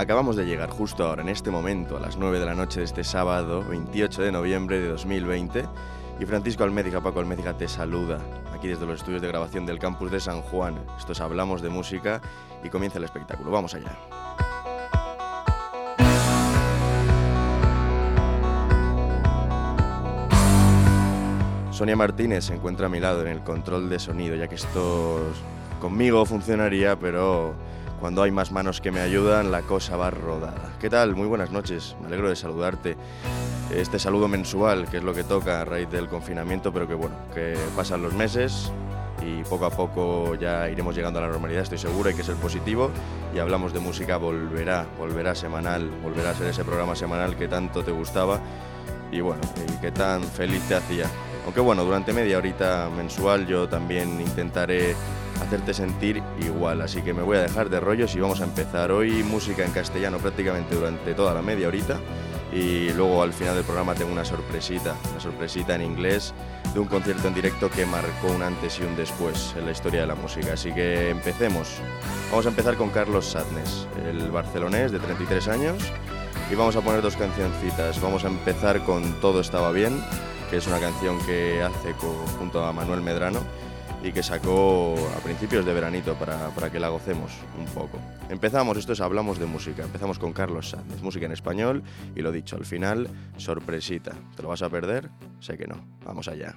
Acabamos de llegar justo ahora, en este momento, a las 9 de la noche de este sábado, 28 de noviembre de 2020, y Francisco Almédica, Paco Almédica te saluda aquí desde los estudios de grabación del campus de San Juan. Esto es Hablamos de Música y comienza el espectáculo. Vamos allá. Sonia Martínez se encuentra a mi lado en el control de sonido, ya que esto conmigo funcionaría, pero cuando hay más manos que me ayudan, la cosa va rodada. ¿Qué tal? Muy buenas noches, me alegro de saludarte. Este saludo mensual, que es lo que toca a raíz del confinamiento, pero que bueno, que pasan los meses y poco a poco ya iremos llegando a la normalidad, estoy seguro, hay que ser positivo y hablamos de música, volverá, volverá semanal, volverá a ser ese programa semanal que tanto te gustaba y bueno, y que tan feliz te hacía. Aunque bueno, durante media horita mensual yo también intentaré hacerte sentir igual, así que me voy a dejar de rollos y vamos a empezar hoy música en castellano prácticamente durante toda la media horita y luego al final del programa tengo una sorpresita, una sorpresita en inglés de un concierto en directo que marcó un antes y un después en la historia de la música. Así que empecemos. Vamos a empezar con Carlos Sadness, el barcelonés de 33 años y vamos a poner dos cancioncitas. Vamos a empezar con Todo estaba bien que es una canción que hace junto a Manuel Medrano y que sacó a principios de veranito para, que la gocemos un poco. Empezamos, esto es Hablamos de Música, empezamos con Carlos Sánchez, música en español y lo dicho, al final, sorpresita. ¿Te lo vas a perder? Sé que no. Vamos allá.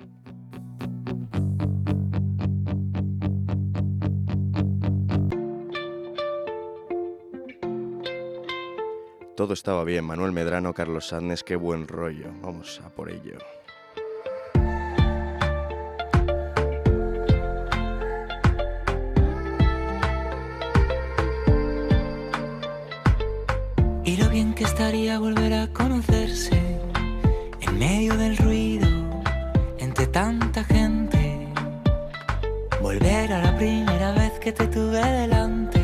Todo estaba bien, Manuel Medrano, Carlos Sánchez, qué buen rollo. Vamos a por ello. Estaría volver a conocerse en medio del ruido, entre tanta gente. Volver a la primera vez que te tuve delante,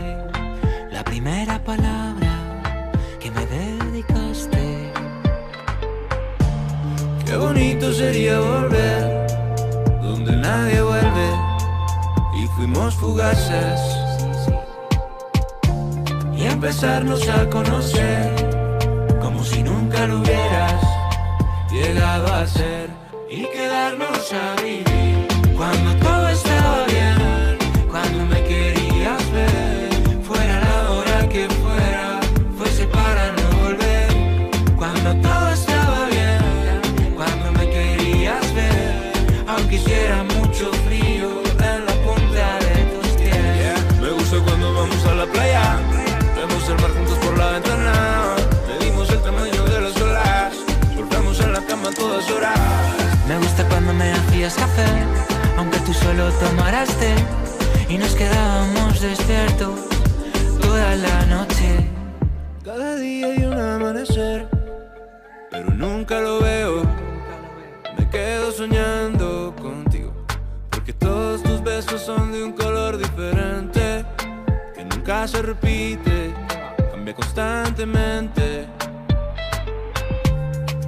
la primera palabra que me dedicaste. Qué bonito sería volver donde nadie vuelve y fuimos fugaces y empezarnos a conocer ser y quedarnos a vivir. Cuando tomaras té. Y nos quedábamos despiertos toda la noche. Cada día hay un amanecer, pero nunca lo veo. Me quedo soñando contigo, porque todos tus besos son de un color diferente, que nunca se repite, cambia constantemente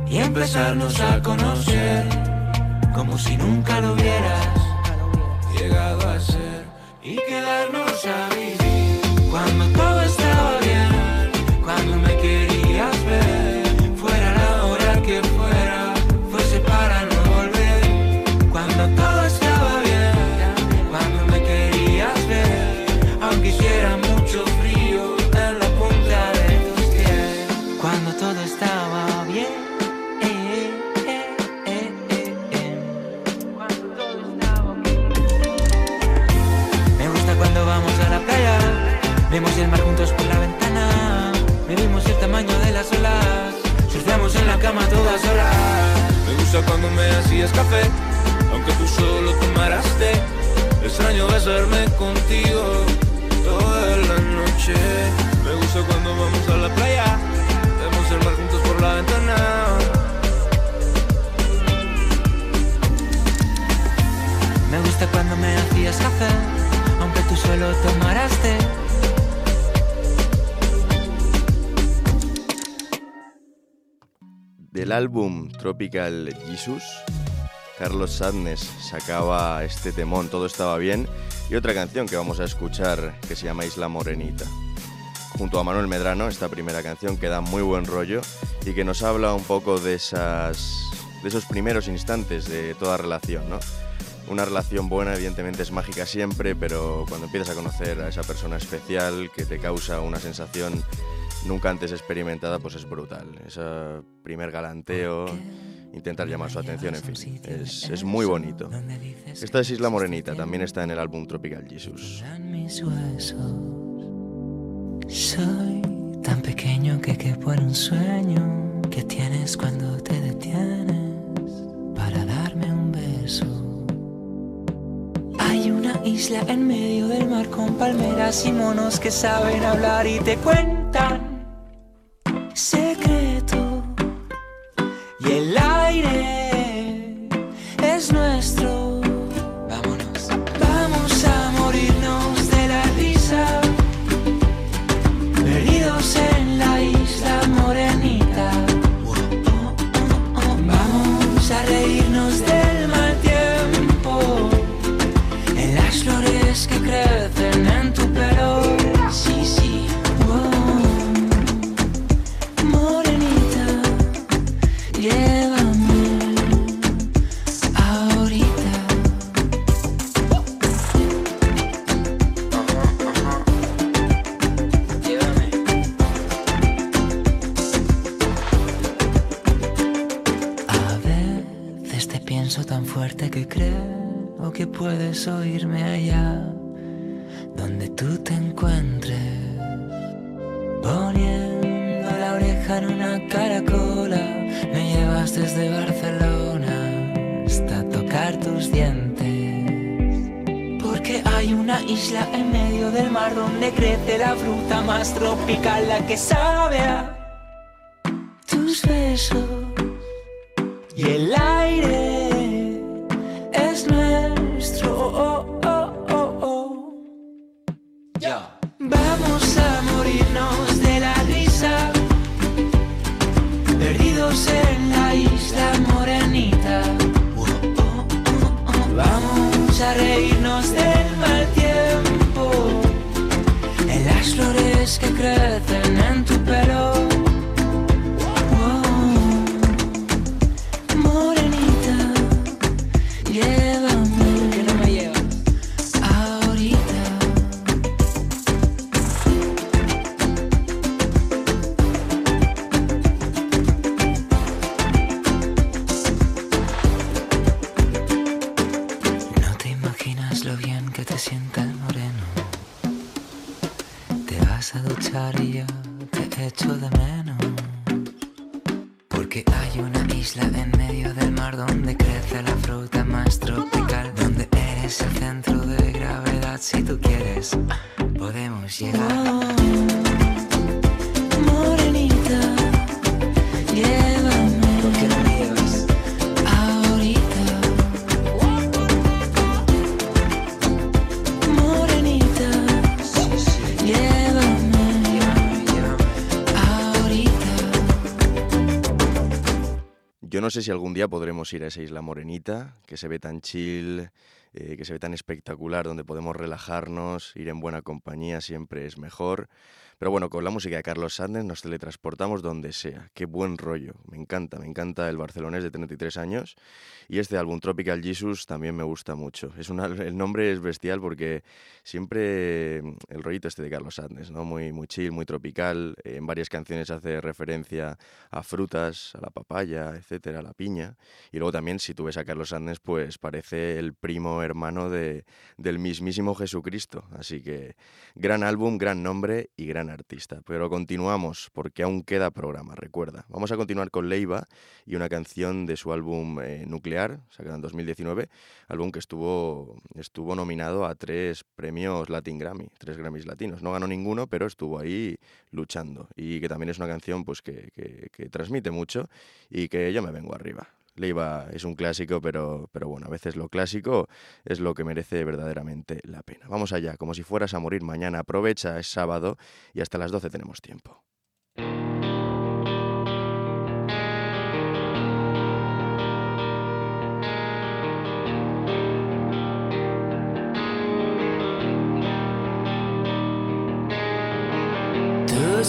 y empezarnos a conocer como si nunca lo hubieras llegado a ser y quedarnos a vivir. Cuando todo Cuando me hacías café, aunque tú solo tomaras té. Extraño besarme contigo toda la noche. Del álbum Tropical Jesus, Carlos Sadness sacaba este temón, Todo estaba bien, y otra canción que vamos a escuchar que se llama Isla Morenita. junto a Manuel Medrano, esta primera canción que da muy buen rollo y que nos habla un poco de, esas, de esos primeros instantes de toda relación, ¿no? Una relación buena evidentemente es mágica siempre, pero cuando empiezas a conocer a esa persona especial que te causa una sensación nunca antes experimentada, pues es brutal. Ese primer galanteo, intentar llamar su atención, en fin, es, es muy bonito. Esta es Isla Morenita, también está en el álbum Tropical Jesus. Soy tan pequeño que quepo en un sueño que tienes cuando te detienes para darme un beso. Hay una isla en medio del mar con palmeras y monos que saben hablar y te cuentan mar donde crece la fruta más tropical, la que sabe a tus besos. Sé si algún día podremos ir a esa isla morenita, que se ve tan chill, eh, que se ve tan espectacular, donde podemos relajarnos, ir en buena compañía siempre es mejor. Pero bueno, con la música de Carlos Sández nos teletransportamos donde sea. Qué buen rollo. Me encanta, me encanta el barcelonés de 33 años. Y este álbum Tropical Jesus también me gusta mucho. Es una- el nombre es bestial porque siempre mm, el rollito este de Carlos Sández, ¿no? Muy, muy chill, muy tropical. En varias canciones hace referencia a frutas, a la papaya, etcétera, a la piña. Y luego también, si tú ves a Carlos Sández, pues parece el primo hermano de, del mismísimo Jesucristo. Así que gran álbum, gran nombre y gran artista. Pero continuamos, porque aún queda programa, recuerda. Vamos a continuar con Leiva y una canción de su álbum eh, Nuclear, sacado en 2019, álbum que estuvo, estuvo nominado a tres premios Latin Grammy, tres Grammys latinos. No ganó ninguno, pero estuvo ahí luchando. Y que también es una canción pues, que, que- que transmite mucho y que yo me vengo arriba. Leiva es un clásico, pero, pero bueno, a veces lo clásico es lo que merece verdaderamente la pena. Vamos allá, como si fueras a morir mañana. Aprovecha, es sábado y hasta las 12 tenemos tiempo.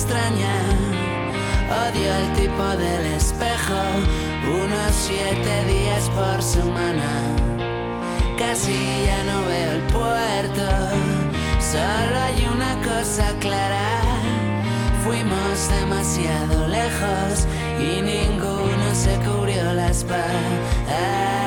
extraña. Odio el tipo del espejo. Unos siete días por semana casi ya no veo el puerto. Solo hay una cosa clara. Fuimos demasiado lejos y ninguno se cubrió la espalda.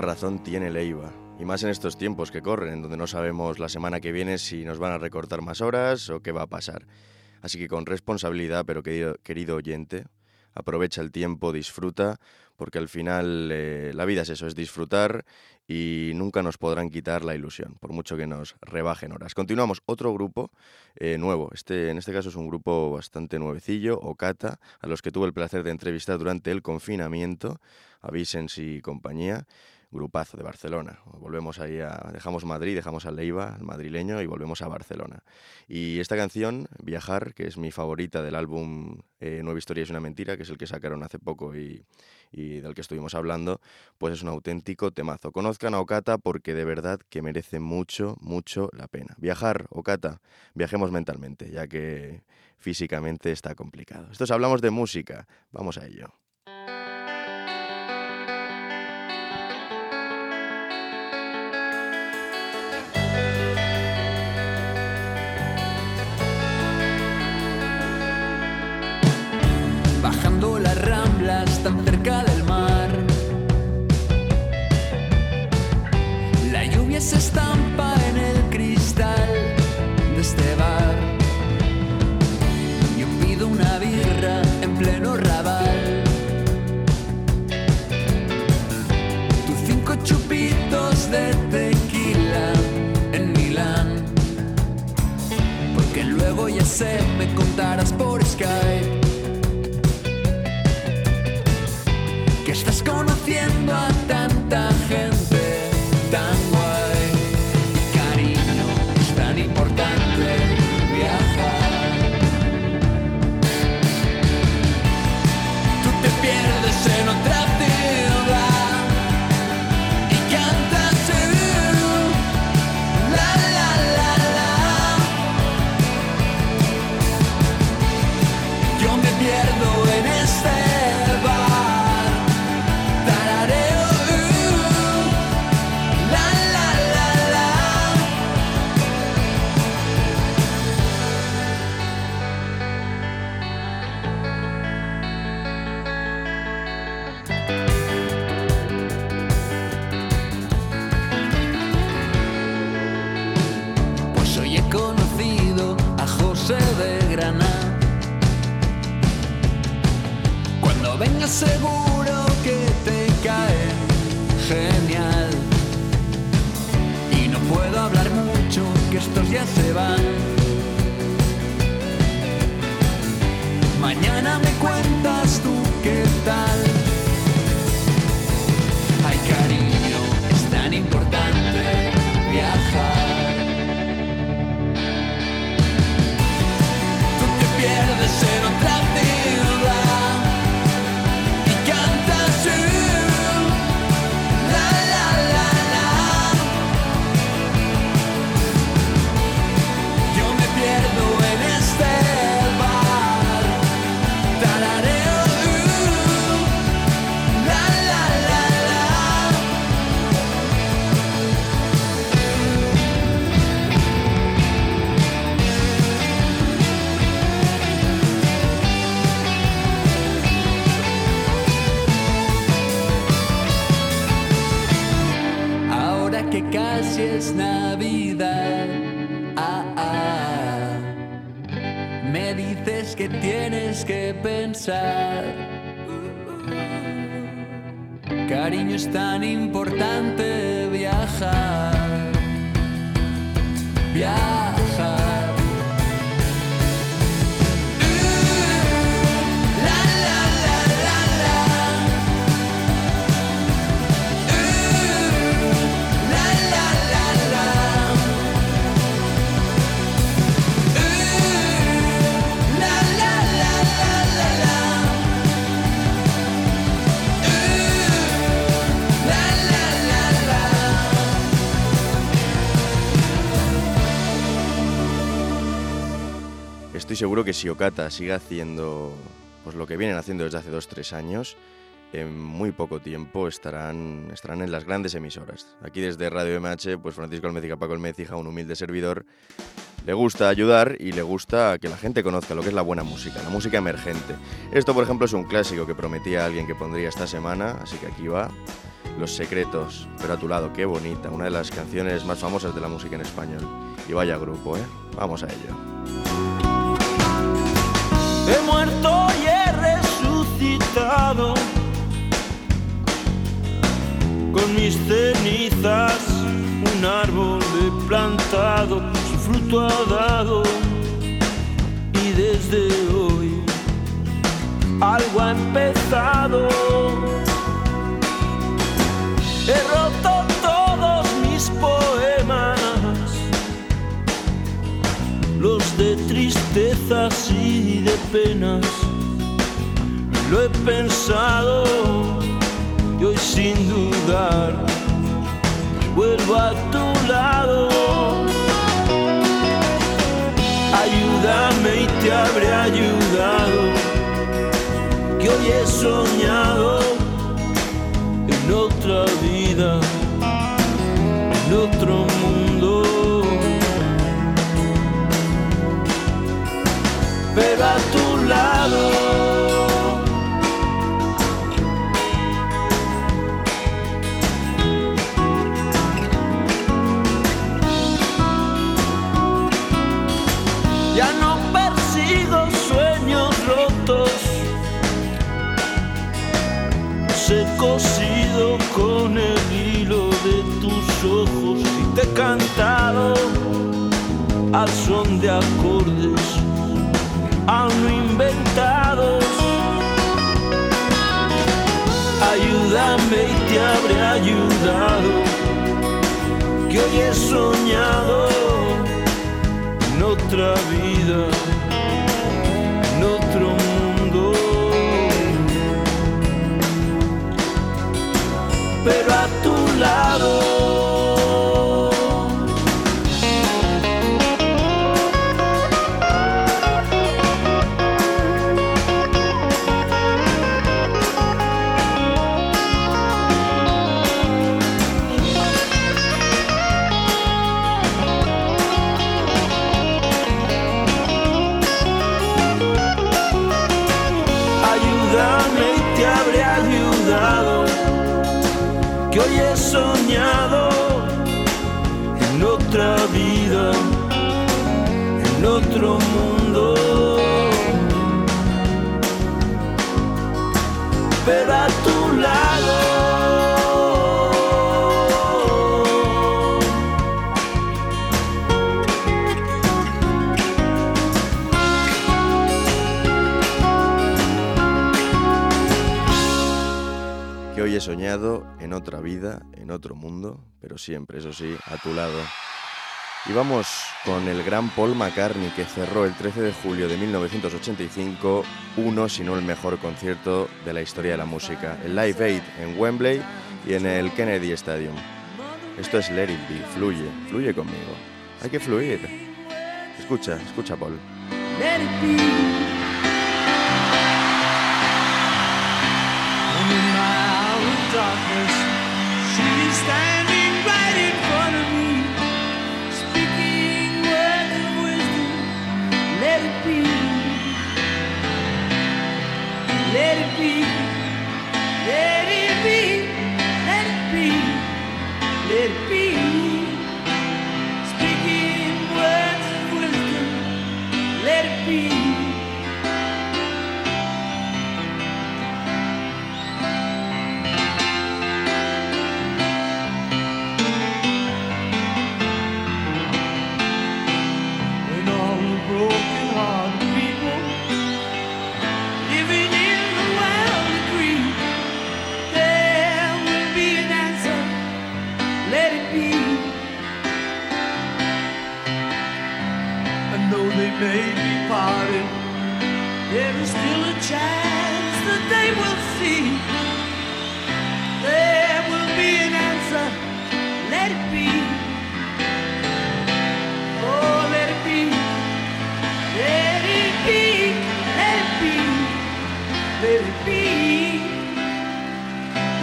Razón tiene Leiva. Y más en estos tiempos que corren, en donde no sabemos la semana que viene si nos van a recortar más horas o qué va a pasar. Así que con responsabilidad, pero querido, querido oyente, aprovecha el tiempo, disfruta, porque al final eh, la vida es eso, es disfrutar y nunca nos podrán quitar la ilusión, por mucho que nos rebajen horas. Continuamos, otro grupo eh, nuevo, este, en este caso es un grupo bastante nuevecillo, Ocata, a los que tuve el placer de entrevistar durante el confinamiento, a Vicens y compañía grupazo de Barcelona. Volvemos ahí a, dejamos Madrid, dejamos a Leiva, el madrileño, y volvemos a Barcelona. Y esta canción, Viajar, que es mi favorita del álbum eh, Nueva Historia es una mentira, que es el que sacaron hace poco y, del que estuvimos hablando, pues es un auténtico temazo. Conozcan a Okata porque de verdad que merece mucho, mucho la pena. Viajar, Okata, viajemos mentalmente, ya que físicamente está complicado. Esto hablamos de música, vamos a ello. lluvia se estampa en el cristal de este bar. Yo pido una birra en pleno rabal. Tus cinco chupitos de tequila en Milán. Porque luego ya sé, me contarás por Skype. Seguro que si Okata sigue haciendo pues lo que vienen haciendo desde hace dos tres años, en muy poco tiempo estarán, estarán en las grandes emisoras. Aquí desde Radio MH, pues Francisco Almecija, Paco Almecija, un humilde servidor, le gusta ayudar y le gusta que la gente conozca lo que es la buena música, la música emergente. Esto, por ejemplo, es un clásico que prometía alguien que pondría esta semana, así que aquí va. Los secretos, pero a tu lado, qué bonita, una de las canciones más famosas de la música en español. Y vaya grupo, ¿eh? Vamos a ello. Mis cenizas. Un árbol he plantado, su fruto ha dado. Y desde hoy algo ha empezado. He roto todos mis poemas los de tristezas y de penas. Lo he pensado y hoy sin dudar vuelvo a tu lado. Ayúdame y te habré ayudado, que hoy he soñado en otra vida, en otro cantado al son de acordes aún inventados. Ayúdame y te habré ayudado, que hoy he soñado en otra vida, he soñado en otra vida, en otro mundo, pero siempre, eso sí, a tu lado. Y vamos con el gran Paul McCartney que cerró el 13 de julio de 1985 uno, si no el mejor concierto de la historia de la música, el Live Aid en Wembley y en el Kennedy Stadium. Esto es Let It fluye, fluye conmigo. Hay que fluir. Escucha, escucha Paul. Let. Darkness. She's standing right in front of me, speaking words of wisdom. Let it be. Let it be. Let it be. Let it be. Let it be.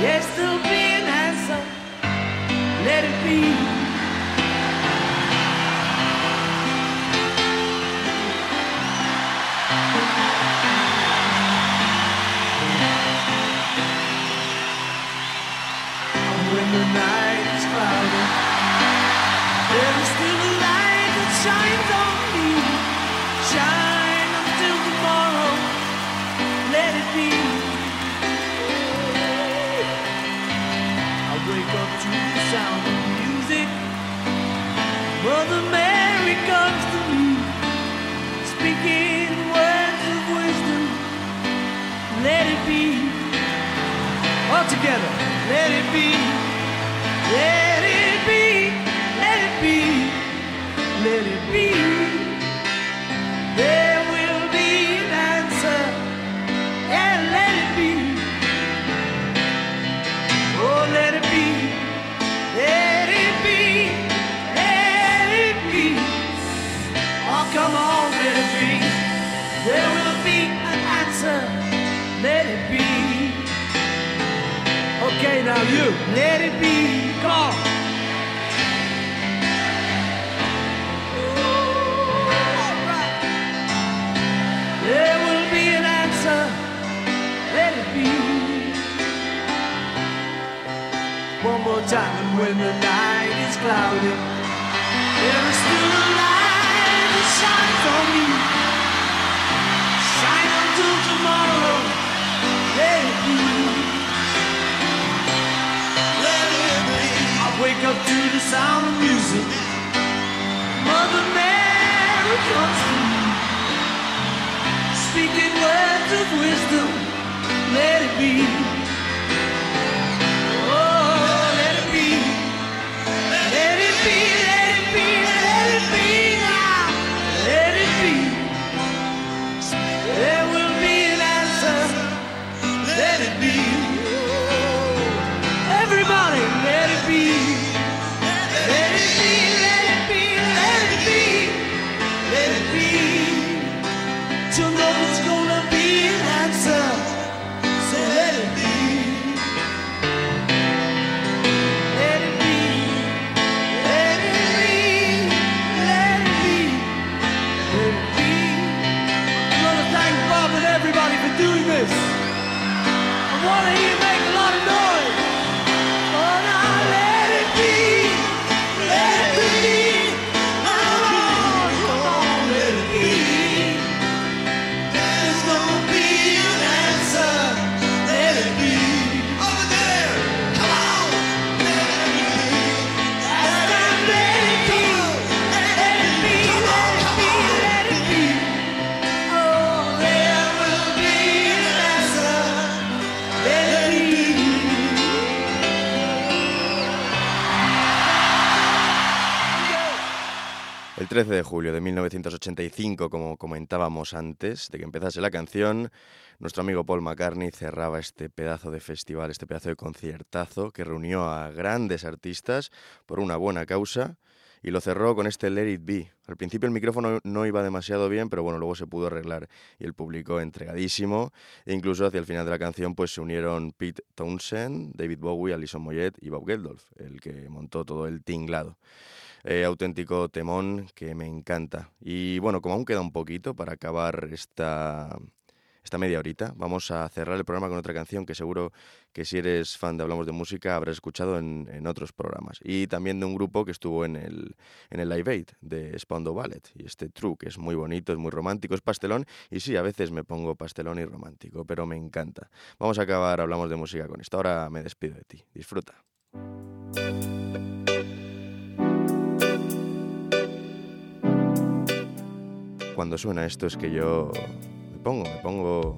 Yes, still being handsome. Let it be. sound of music. Mother Mary comes to me, speaking words of wisdom. Let it be. All together, let it be. Let it be. Let it be. Let it be. Speaking words of wisdom. Let it be. De julio de 1985, como comentábamos antes de que empezase la canción, nuestro amigo Paul McCartney cerraba este pedazo de festival, este pedazo de conciertazo que reunió a grandes artistas por una buena causa y lo cerró con este Let It Be. Al principio el micrófono no iba demasiado bien, pero bueno, luego se pudo arreglar y el público entregadísimo. E incluso hacia el final de la canción pues se unieron Pete Townsend, David Bowie, Alison Moyet y Bob Geldof, el que montó todo el tinglado. Eh, auténtico temón que me encanta. Y bueno, como aún queda un poquito para acabar esta, esta media horita, vamos a cerrar el programa con otra canción que seguro que si eres fan de Hablamos de Música habrás escuchado en, otros programas. Y también de un grupo que estuvo en el, en el Live Aid de Spando Ballet. Y este True, que es muy bonito, es muy romántico, es pastelón. Y sí, a veces me pongo pastelón y romántico, pero me encanta. Vamos a acabar Hablamos de Música con esto. Ahora me despido de ti. Disfruta. cuando suena esto es que yo me pongo,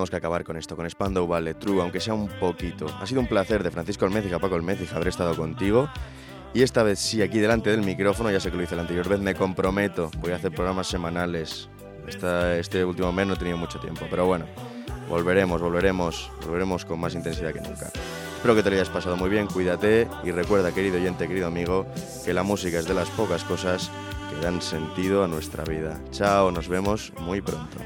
Teníamos que acabar con esto, con Spandau Ballet True, aunque sea un poquito. Ha sido un placer de Francisco Alméziga, Paco Alméziga, haber estado contigo. Y esta vez sí, aquí delante del micrófono, ya sé que lo hice la anterior vez, me comprometo, voy a hacer programas semanales. este último mes no he tenido mucho tiempo, pero bueno, volveremos, volveremos, volveremos con más intensidad que nunca. Espero que te lo hayas pasado muy bien, cuídate y recuerda, querido oyente, querido amigo, que la música es de las pocas cosas que dan sentido a nuestra vida. Chao, nos vemos muy pronto.